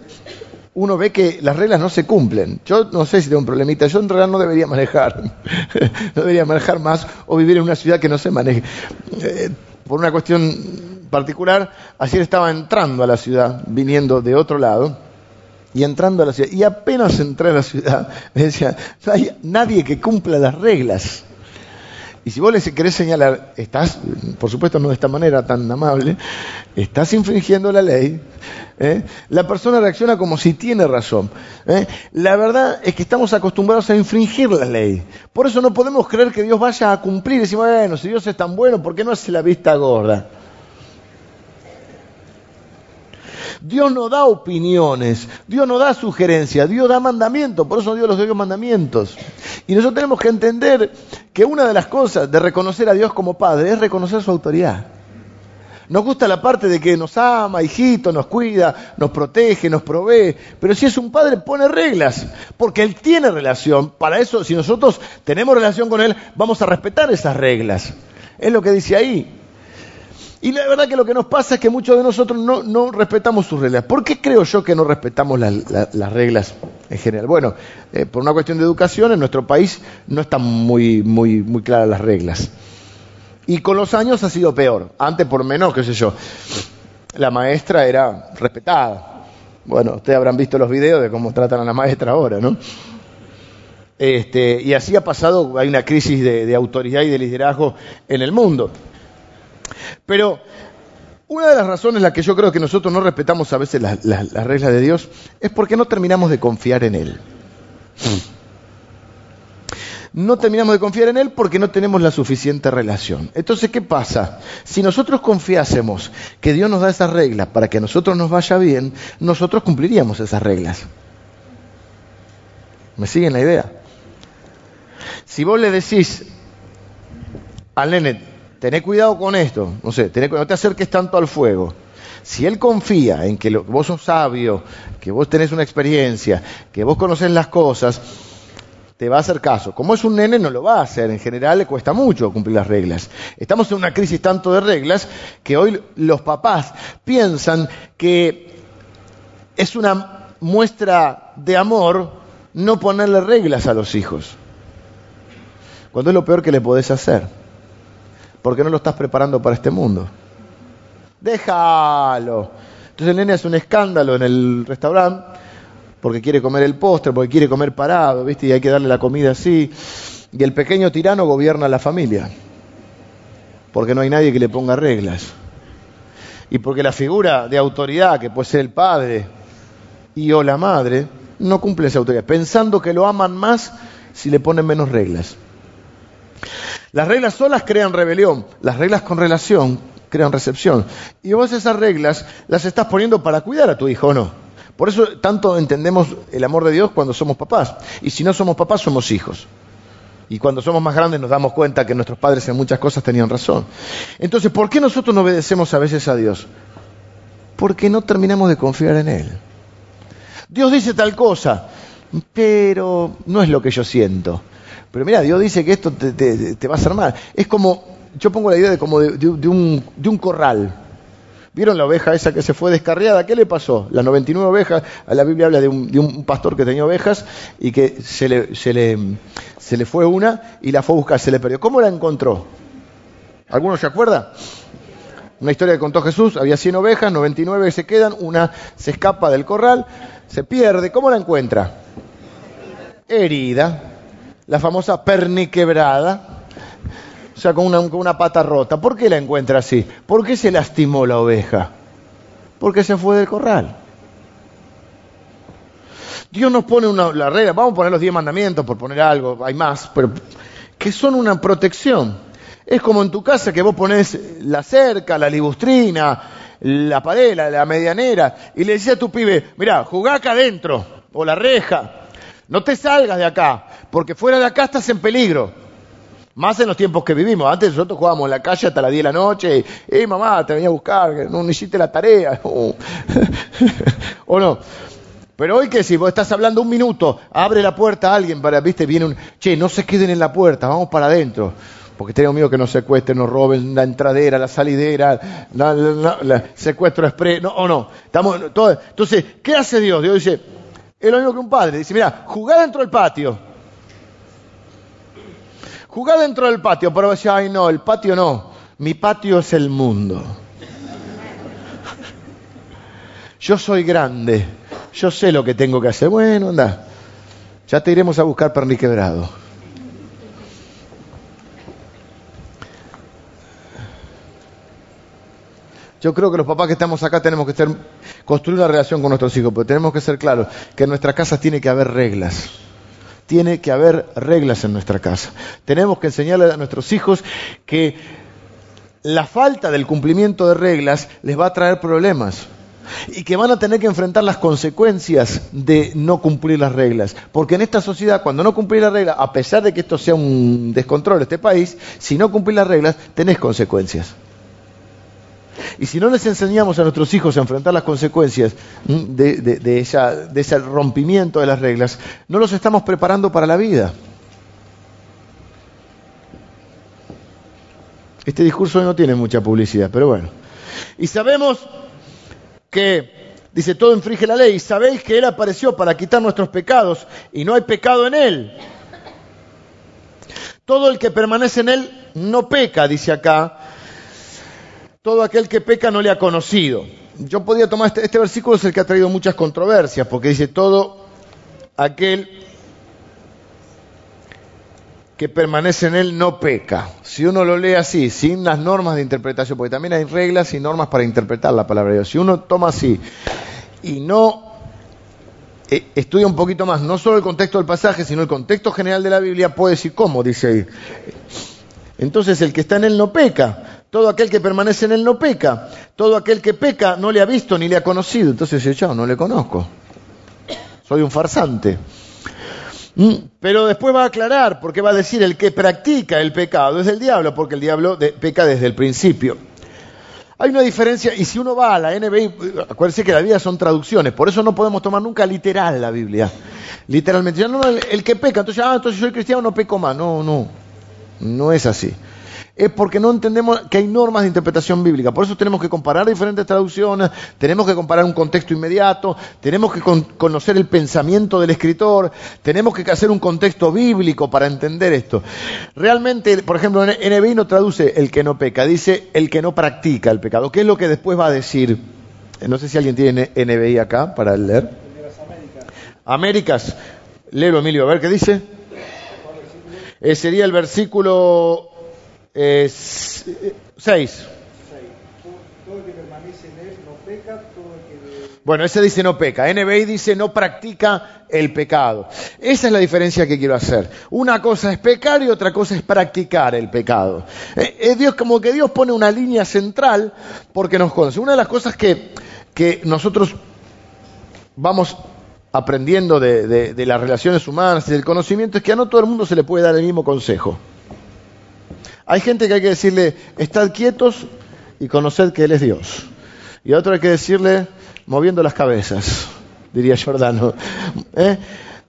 uno ve que las reglas no se cumplen. Yo no sé si tengo un problemita, yo en realidad no debería manejar, no debería manejar más o vivir en una ciudad que no se maneje. Eh, por una cuestión particular, ayer estaba entrando a la ciudad, viniendo de otro lado, y entrando a la ciudad, y apenas entré a la ciudad, me decía, no hay nadie que cumpla las reglas. Y si vos le querés señalar, estás, por supuesto no de esta manera tan amable, estás infringiendo la ley, ¿eh? la persona reacciona como si tiene razón. ¿eh? La verdad es que estamos acostumbrados a infringir la ley. Por eso no podemos creer que Dios vaya a cumplir. Y decimos, bueno, si Dios es tan bueno, ¿por qué no hace la vista gorda? Dios no da opiniones, Dios no da sugerencias, Dios da mandamientos, por eso Dios los dio mandamientos. Y nosotros tenemos que entender que una de las cosas de reconocer a Dios como Padre es reconocer su autoridad. Nos gusta la parte de que nos ama, hijito, nos cuida, nos protege, nos provee. Pero si es un padre, pone reglas, porque Él tiene relación. Para eso, si nosotros tenemos relación con Él, vamos a respetar esas reglas. Es lo que dice ahí. Y la verdad que lo que nos pasa es que muchos de nosotros no, respetamos sus reglas. ¿Por qué creo yo que no respetamos las reglas en general? Bueno, eh, por una cuestión de educación, en nuestro país no están muy, muy, muy claras las reglas. Y con los años ha sido peor. Antes, por menos, qué sé yo, la maestra era respetada. Bueno, ustedes habrán visto los videos de cómo tratan a la maestra ahora, ¿no? Este, y así ha pasado, hay una crisis de autoridad y de liderazgo en el mundo. Pero una de las razones en las que yo creo que nosotros no respetamos a veces las, reglas de Dios es porque no terminamos de confiar en Él. No terminamos de confiar en Él porque no tenemos la suficiente relación. Entonces, ¿qué pasa? Si nosotros confiásemos que Dios nos da esas reglas para que a nosotros nos vaya bien, nosotros cumpliríamos esas reglas. ¿Me siguen la idea? Si vos le decís al nene, tené cuidado con esto, no sé, no te acerques tanto al fuego. Si él confía en que, vos sos sabio, que vos tenés una experiencia, que vos conocés las cosas, te va a hacer caso. Como es un nene, no lo va a hacer. En general le cuesta mucho cumplir las reglas. Estamos en una crisis tanto de reglas que hoy los papás piensan que es una muestra de amor no ponerle reglas a los hijos. Cuando es lo peor que le podés hacer. ¿Por qué no lo estás preparando para este mundo? Déjalo. Entonces el nene hace un escándalo en el restaurante porque quiere comer el postre, porque quiere comer parado, ¿viste? Y hay que darle la comida así. Y el pequeño tirano gobierna la familia. Porque no hay nadie que le ponga reglas. Y porque la figura de autoridad, que puede ser el padre y o la madre, no cumple esa autoridad, pensando que lo aman más si le ponen menos reglas. Las reglas solas crean rebelión, las reglas con relación crean recepción. Y vos esas reglas las estás poniendo para cuidar a tu hijo, ¿o no? Por eso tanto entendemos el amor de Dios cuando somos papás. Y si no somos papás, somos hijos. Y cuando somos más grandes nos damos cuenta que nuestros padres en muchas cosas tenían razón. Entonces, ¿por qué nosotros no obedecemos a veces a Dios? Porque no terminamos de confiar en Él. Dios dice tal cosa, pero no es lo que yo siento. Pero mira, Dios dice que esto te, va a hacer mal. Es como, yo pongo la idea de como de, un, corral. ¿Vieron la oveja esa que se fue descarriada? ¿Qué le pasó? Las 99 ovejas, a la Biblia habla de un, de un pastor que tenía ovejas y que se le, se, le, se le fue una y la fue a buscar, se le perdió. ¿Cómo la encontró? ¿Alguno se acuerda? Una historia que contó Jesús, había 100 ovejas, 99 se quedan, una se escapa del corral, se pierde. ¿Cómo la encuentra? Herida, la famosa perniquebrada, o sea, con una, con una pata rota. ¿Por qué la encuentra así? ¿Por qué se lastimó la oveja? Porque se fue del corral. Dios nos pone una, la regla, vamos a poner los diez mandamientos por poner algo, hay más, pero que son una protección. Es como en tu casa que vos pones la cerca, la libustrina, la pared, la, la medianera, y le decís a tu pibe, mirá, jugá acá adentro, o la reja, no te salgas de acá, porque fuera de acá estás en peligro. Más en los tiempos que vivimos. Antes nosotros jugábamos en la calle hasta las 10 de la noche. Y, eh, mamá, te venía a buscar, no, hiciste la tarea. ¿O no? Pero hoy que si vos estás hablando un minuto, abre la puerta a alguien para, viste, viene un, che, no se queden en la puerta, vamos para adentro. Porque tengo miedo que nos secuestren, nos roben la entradera, la salidera, la, secuestro express, no, o no. Estamos, todo. Entonces, ¿qué hace Dios? Dios dice, es lo mismo que un padre. Dice, mira, jugá dentro del patio. Jugá dentro del patio, pero decía, ay no, el patio no. Mi patio es el mundo. Yo soy grande. Yo sé lo que tengo que hacer. Bueno, anda. Ya te iremos a buscar perniquebrado. Yo creo que los papás que estamos acá tenemos que ser, construir una relación con nuestros hijos, pero tenemos que ser claros que en nuestra casa tiene que haber reglas. Tiene que haber reglas en nuestra casa. Tenemos que enseñarle a nuestros hijos que la falta del cumplimiento de reglas les va a traer problemas y que van a tener que enfrentar las consecuencias de no cumplir las reglas. Porque en esta sociedad, cuando no cumplís las reglas, a pesar de que esto sea un descontrol de este país, si no cumplís las reglas, tenés consecuencias. Y si no les enseñamos a nuestros hijos a enfrentar las consecuencias de, ese rompimiento de las reglas, no los estamos preparando para la vida. Este discurso no tiene mucha publicidad, pero bueno. Y sabemos que, dice, todo infringe la ley, sabéis que Él apareció para quitar nuestros pecados y no hay pecado en Él. Todo el que permanece en Él no peca, dice acá, todo aquel que peca no le ha conocido. Yo podría tomar este, este, versículo, es el que ha traído muchas controversias, porque dice todo aquel que permanece en él no peca. Si uno lo lee así, sin las normas de interpretación, porque también hay reglas y normas para interpretar la palabra de Dios. Si uno toma así y no eh, estudia un poquito más, no solo el contexto del pasaje, sino el contexto general de la Biblia, puede decir cómo, dice ahí. Entonces el que está en él no peca. Todo aquel que permanece en él no peca. Todo aquel que peca no le ha visto ni le ha conocido. Entonces dice, yo no le conozco. Soy un farsante. Mm, pero después va a aclarar, porque va a decir el que practica el pecado es el diablo, porque el diablo peca desde el principio. Hay una diferencia, y si uno va a la NBI, acuérdense que la Biblia son traducciones, por eso no podemos tomar nunca literal la Biblia. Literalmente, no, no, el, el que peca, entonces, ah, entonces soy cristiano, no peco más. No, no, no es así es porque no entendemos que hay normas de interpretación bíblica. Por eso tenemos que comparar diferentes traducciones, tenemos que comparar un contexto inmediato, tenemos que con conocer el pensamiento del escritor, tenemos que hacer un contexto bíblico para entender esto. Realmente, por ejemplo, NBI no traduce el que no peca, dice el que no practica el pecado. ¿Qué es lo que después va a decir? No sé si alguien tiene NBI acá para leer. Américas. Léelo, Emilio, a ver qué dice. Eh, sería el versículo 6. Eh, bueno, ese dice no peca. NBI dice no practica el pecado. Esa es la diferencia que quiero hacer. Una cosa es pecar y otra cosa es practicar el pecado. Eh, es Dios como que Dios pone una línea central porque nos conoce. Una de las cosas que, que nosotros vamos aprendiendo de, de, de las relaciones humanas y del conocimiento es que a no todo el mundo se le puede dar el mismo consejo. Hay gente que hay que decirle, estad quietos y conoced que Él es Dios. Y a otro hay que decirle, moviendo las cabezas, diría Jordano. ¿Eh?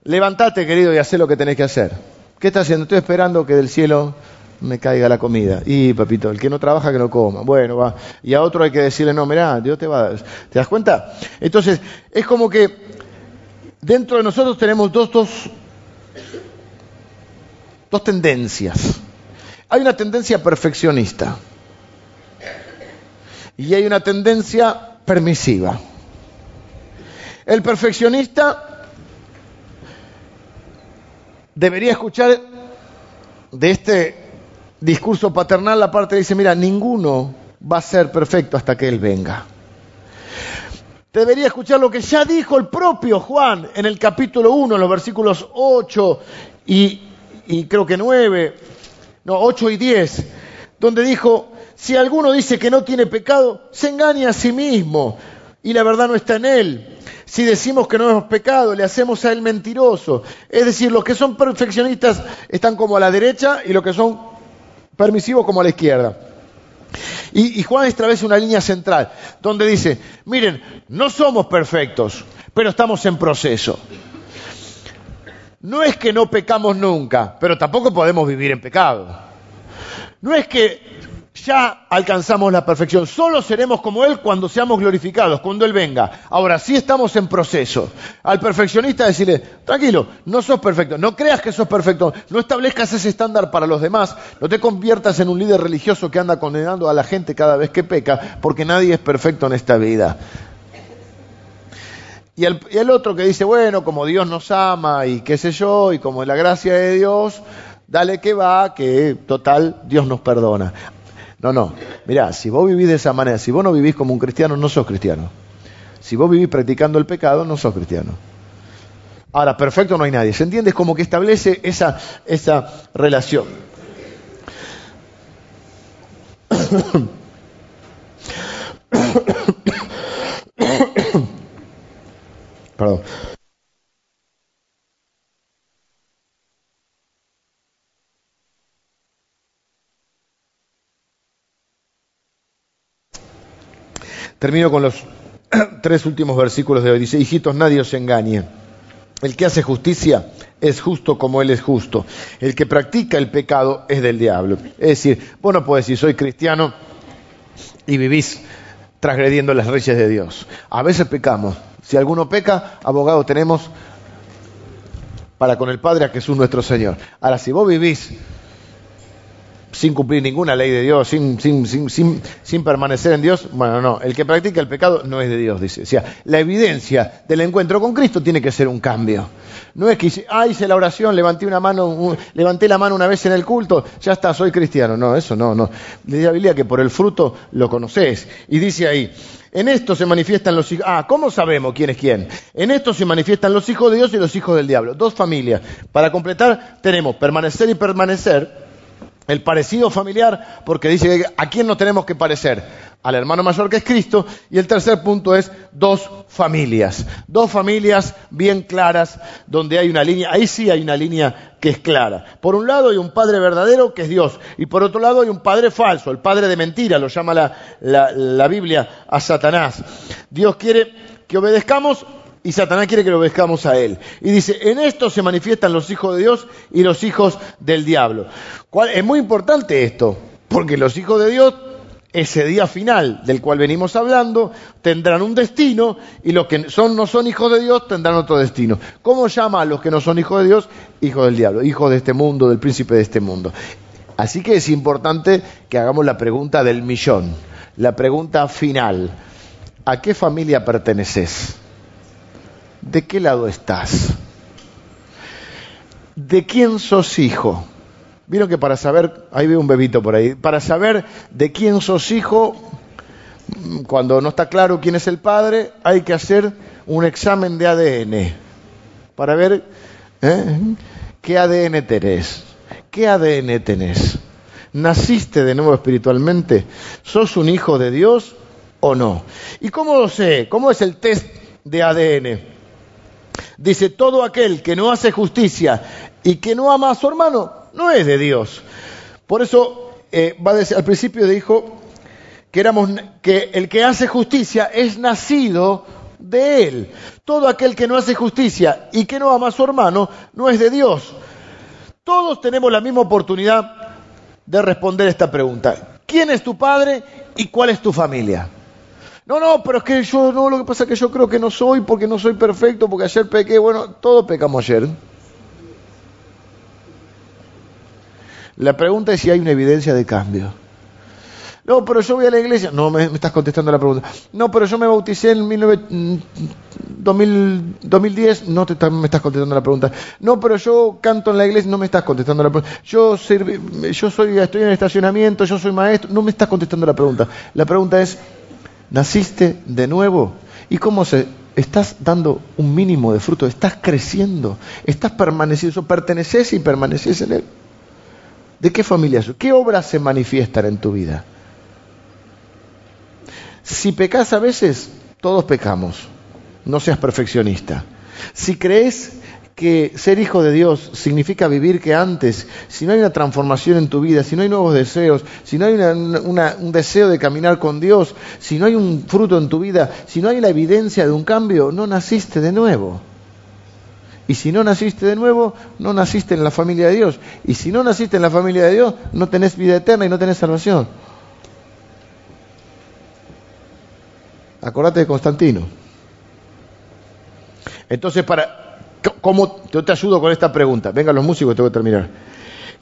Levantate, querido, y haz lo que tenés que hacer. ¿Qué estás haciendo? Estoy esperando que del cielo me caiga la comida. Y, papito, el que no trabaja, que no coma. Bueno, va. Y a otro hay que decirle, no, mirá, Dios te va a. ¿Te das cuenta? Entonces, es como que dentro de nosotros tenemos dos, dos, dos tendencias. Hay una tendencia perfeccionista y hay una tendencia permisiva. El perfeccionista debería escuchar de este discurso paternal la parte que dice, mira, ninguno va a ser perfecto hasta que Él venga. Debería escuchar lo que ya dijo el propio Juan en el capítulo 1, en los versículos 8 y, creo que 9, no, 8 y 10, donde dijo, si alguno dice que no tiene pecado, se engaña a sí mismo y la verdad no está en él. Si decimos que no hemos pecado, le hacemos a él mentiroso. Es decir, los que son perfeccionistas están como a la derecha y los que son permisivos como a la izquierda. Y, y Juan establece una línea central donde dice, miren, no somos perfectos, pero estamos en proceso. No es que no pecamos nunca, pero tampoco podemos vivir en pecado. No es que ya alcanzamos la perfección. Solo seremos como Él cuando seamos glorificados, cuando Él venga. Ahora sí estamos en proceso. Al perfeccionista decirle, tranquilo, no sos perfecto, no creas que sos perfecto, no establezcas ese estándar para los demás, no te conviertas en un líder religioso que anda condenando a la gente cada vez que peca, porque nadie es perfecto en esta vida. Y el, otro que dice, bueno, como Dios nos ama y qué sé yo, y como la gracia de Dios, dale que va, que total, Dios nos perdona. No, no. Mirá, si vos vivís de esa manera, si vos no vivís como un cristiano, no sos cristiano. Si vos vivís practicando el pecado, no sos cristiano. Ahora, perfecto no hay nadie. ¿Se entiende? Es como que establece esa, esa relación. Termino con los tres últimos versículos de hoy. Dice, hijitos, nadie os engañe. El que hace justicia es justo como Él es justo. El que practica el pecado es del diablo. Es decir, vos no podés decir, soy cristiano y vivís transgrediendo las leyes de Dios. A veces pecamos. Si alguno peca, abogado tenemos para con el Padre a Jesús nuestro Señor. Ahora, si vos vivís sin cumplir ninguna ley de Dios, sin, sin, sin, sin, permanecer en Dios, bueno, no, el que practica el pecado no es de Dios, dice. O sea, la evidencia del encuentro con Cristo tiene que ser un cambio. No es que hice, ah, hice la oración, levanté una mano, levanté la mano una vez en el culto, ya está, soy cristiano. No, eso no, no. Dice la Biblia que por el fruto lo conoces. Y dice ahí, en esto se manifiestan los hijos. Ah, ¿cómo sabemos quién es quién? En esto se manifiestan los hijos de Dios y los hijos del diablo. Dos familias. Para completar, tenemos permanecer y permanecer el parecido familiar, porque dice a quién no tenemos que parecer, al hermano mayor que es Cristo, y el tercer punto es dos familias, dos familias bien claras, donde hay una línea, ahí sí hay una línea que es clara. Por un lado hay un padre verdadero que es Dios, y por otro lado hay un padre falso, el padre de mentira, lo llama la, la, la Biblia a Satanás. Dios quiere que obedezcamos y Satanás quiere que lo obedezcamos a él. Y dice, en esto se manifiestan los hijos de Dios y los hijos del diablo. Es muy importante esto, porque los hijos de Dios, ese día final del cual venimos hablando, tendrán un destino y los que son, no son hijos de Dios tendrán otro destino. ¿Cómo llama a los que no son hijos de Dios? Hijos del diablo, hijos de este mundo, del príncipe de este mundo. Así que es importante que hagamos la pregunta del millón, la pregunta final. ¿A qué familia perteneces? ¿De qué lado estás? ¿De quién sos hijo? Vieron que para saber, ahí veo un bebito por ahí, para saber de quién sos hijo, cuando no está claro quién es el padre, hay que hacer un examen de ADN para ver ¿eh? qué ADN tenés. ¿Qué ADN tenés? ¿Naciste de nuevo espiritualmente? ¿Sos un hijo de Dios o no? ¿Y cómo lo sé? ¿Cómo es el test de ADN? Dice, todo aquel que no hace justicia y que no ama a su hermano, no es de Dios. Por eso, eh, va a decir, al principio dijo que, éramos, que el que hace justicia es nacido de él. Todo aquel que no hace justicia y que no ama a su hermano, no es de Dios. Todos tenemos la misma oportunidad de responder esta pregunta. ¿Quién es tu padre y cuál es tu familia? No, no, pero es que yo no, lo que pasa es que yo creo que no soy porque no soy perfecto, porque ayer pequé, bueno, todos pecamos ayer. La pregunta es si hay una evidencia de cambio. No, pero yo voy a la iglesia. No, me, estás contestando la pregunta. No, pero yo me bauticé en 2010. No te, me estás contestando la pregunta. No, pero yo canto en la iglesia. No me estás contestando la pregunta. Yo, yo soy, estoy en el estacionamiento. Yo soy maestro. No me estás contestando la pregunta. La pregunta es, ¿naciste de nuevo? ¿Y cómo se, estás dando un mínimo de fruto, estás creciendo, estás permaneciendo, perteneces y permaneces en Él. ¿De qué familia sos? ¿Qué obras se manifiestan en tu vida? Si pecas a veces, todos pecamos. No seas perfeccionista. Si crees que ser hijo de Dios significa vivir que antes, si no hay una transformación en tu vida, si no hay nuevos deseos, si no hay un deseo de caminar con Dios, si no hay un fruto en tu vida, si no hay la evidencia de un cambio, no naciste de nuevo. Y si no naciste de nuevo, no naciste en la familia de Dios. Y si no naciste en la familia de Dios, no tenés vida eterna y no tenés salvación. Acordate de Constantino. Entonces, para, ¿cómo yo te ayudo con esta pregunta? Vengan los músicos, tengo que terminar.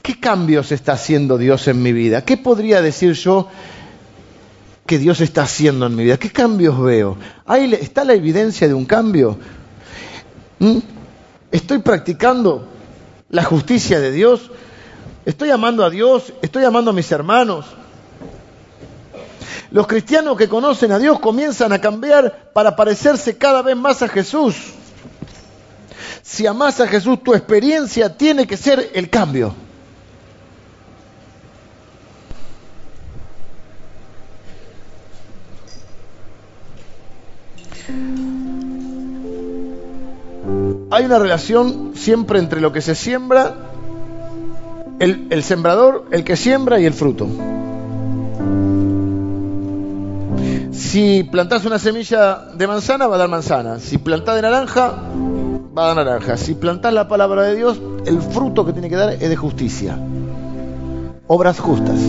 ¿Qué cambios está haciendo Dios en mi vida? ¿Qué podría decir yo que Dios está haciendo en mi vida? ¿Qué cambios veo? ¿Ahí ¿Está la evidencia de un cambio? ¿Mm? ¿Estoy practicando la justicia de Dios? ¿Estoy amando a Dios? ¿Estoy amando a mis hermanos? Los cristianos que conocen a Dios comienzan a cambiar para parecerse cada vez más a Jesús. Si amas a Jesús, tu experiencia tiene que ser el cambio. Hay una relación siempre entre lo que se siembra, el, el sembrador, el que siembra y el fruto. Si plantas una semilla de manzana, va a dar manzana. Si plantás de naranja, va a dar naranja. Si plantás la palabra de Dios, el fruto que tiene que dar es de justicia. Obras justas.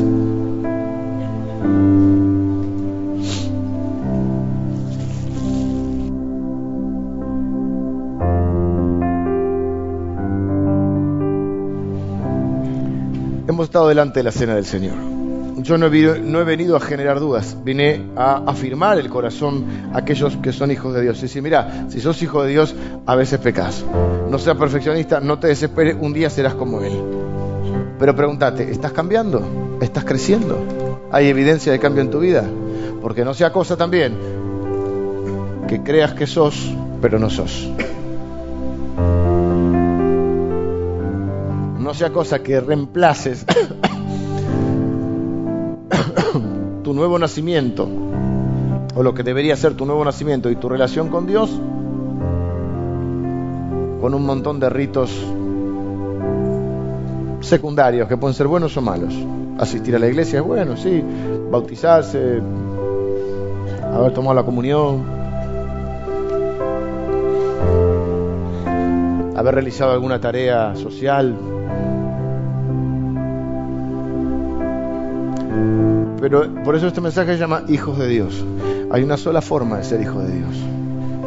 Hemos estado delante de la cena del Señor yo no he, venido a generar dudas, vine a afirmar el corazón a aquellos que son hijos de Dios. Y decir, mira, si sos hijo de Dios, a veces pecas. No seas perfeccionista, no te desesperes, un día serás como Él. Pero pregúntate, ¿estás cambiando? ¿Estás creciendo? ¿Hay evidencia de cambio en tu vida? Porque no sea cosa también que creas que sos, pero no sos. No sea cosa que reemplaces tu nuevo nacimiento, o lo que debería ser tu nuevo nacimiento y tu relación con Dios, con un montón de ritos secundarios que pueden ser buenos o malos. Asistir a la iglesia es bueno, sí, bautizarse, haber tomado la comunión, haber realizado alguna tarea social, Pero por eso este mensaje se llama hijos de Dios. Hay una sola forma de ser hijo de Dios.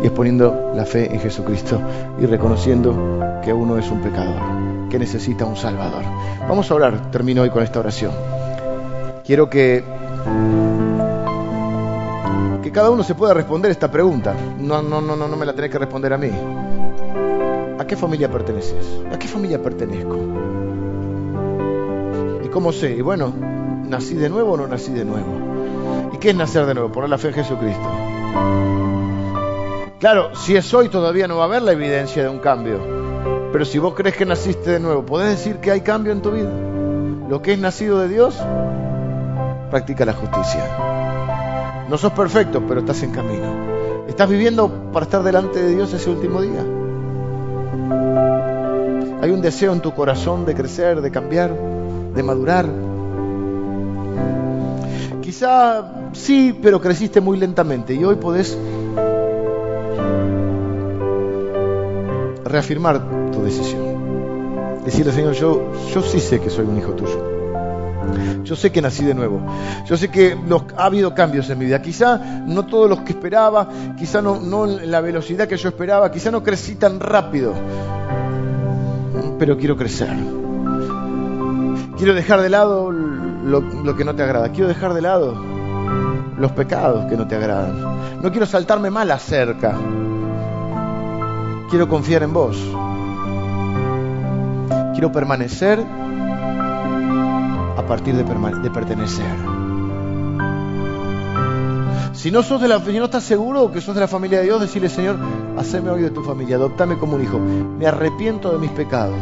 Y es poniendo la fe en Jesucristo y reconociendo que uno es un pecador, que necesita un Salvador. Vamos a orar, termino hoy con esta oración. Quiero que, que cada uno se pueda responder esta pregunta. No, no, no, no, no me la tenés que responder a mí. ¿A qué familia perteneces? ¿A qué familia pertenezco? ¿Y cómo sé? Y bueno, ¿Nací de nuevo o no nací de nuevo? ¿Y qué es nacer de nuevo? Poner la fe en Jesucristo. Claro, si es hoy todavía no va a haber la evidencia de un cambio. Pero si vos crees que naciste de nuevo, ¿podés decir que hay cambio en tu vida? Lo que es nacido de Dios, practica la justicia. No sos perfecto, pero estás en camino. Estás viviendo para estar delante de Dios ese último día. Hay un deseo en tu corazón de crecer, de cambiar, de madurar. Quizá sí, pero creciste muy lentamente y hoy podés reafirmar tu decisión. Decirle, Señor, yo, yo sí sé que soy un hijo tuyo. Yo sé que nací de nuevo. Yo sé que ha habido cambios en mi vida. Quizá no todos los que esperaba, quizá no, la velocidad que yo esperaba, quizá no crecí tan rápido. Pero quiero crecer. Quiero dejar de lado lo, que no te agrada. Quiero dejar de lado los pecados que no te agradan. No quiero saltarme mal acerca. Quiero confiar en vos. Quiero permanecer a partir de, de pertenecer. Si no, sos de la, si no estás seguro que sos de la familia de Dios, decirle, Señor, haceme hoy de tu familia, adoptame como un hijo. Me arrepiento de mis pecados.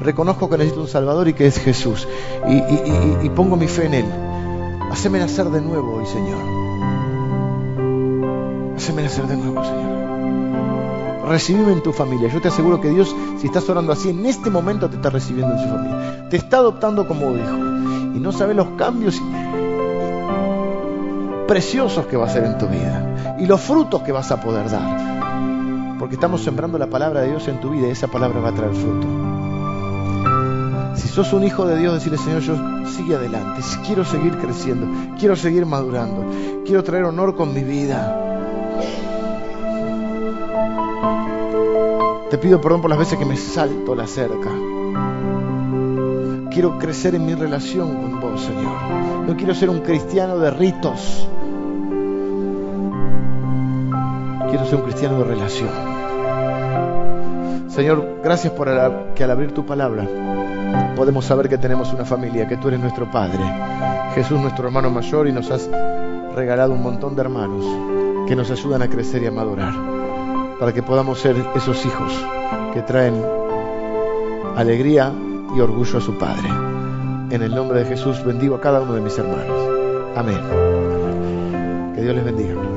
Reconozco que necesito un Salvador y que es Jesús. Y, y pongo mi fe en Él. Haceme nacer de nuevo hoy, Señor. Haceme nacer de nuevo, Señor recibime en tu familia. Yo te aseguro que Dios, si estás orando así, en este momento te está recibiendo en su familia. Te está adoptando como hijo. Y no sabes los cambios preciosos que va a hacer en tu vida. Y los frutos que vas a poder dar. Porque estamos sembrando la palabra de Dios en tu vida y esa palabra va a traer fruto. Si sos un hijo de Dios, decirle, Señor, yo sigue adelante. Quiero seguir creciendo. Quiero seguir madurando. Quiero traer honor con mi vida. Te pido perdón por las veces que me salto la cerca. Quiero crecer en mi relación con vos, Señor. No quiero ser un cristiano de ritos. Quiero ser un cristiano de relación. Señor, gracias por que al abrir tu palabra podemos saber que tenemos una familia, que tú eres nuestro Padre. Jesús nuestro hermano mayor y nos has regalado un montón de hermanos que nos ayudan a crecer y a madurar para que podamos ser esos hijos que traen alegría y orgullo a su Padre. En el nombre de Jesús bendigo a cada uno de mis hermanos. Amén. Que Dios les bendiga.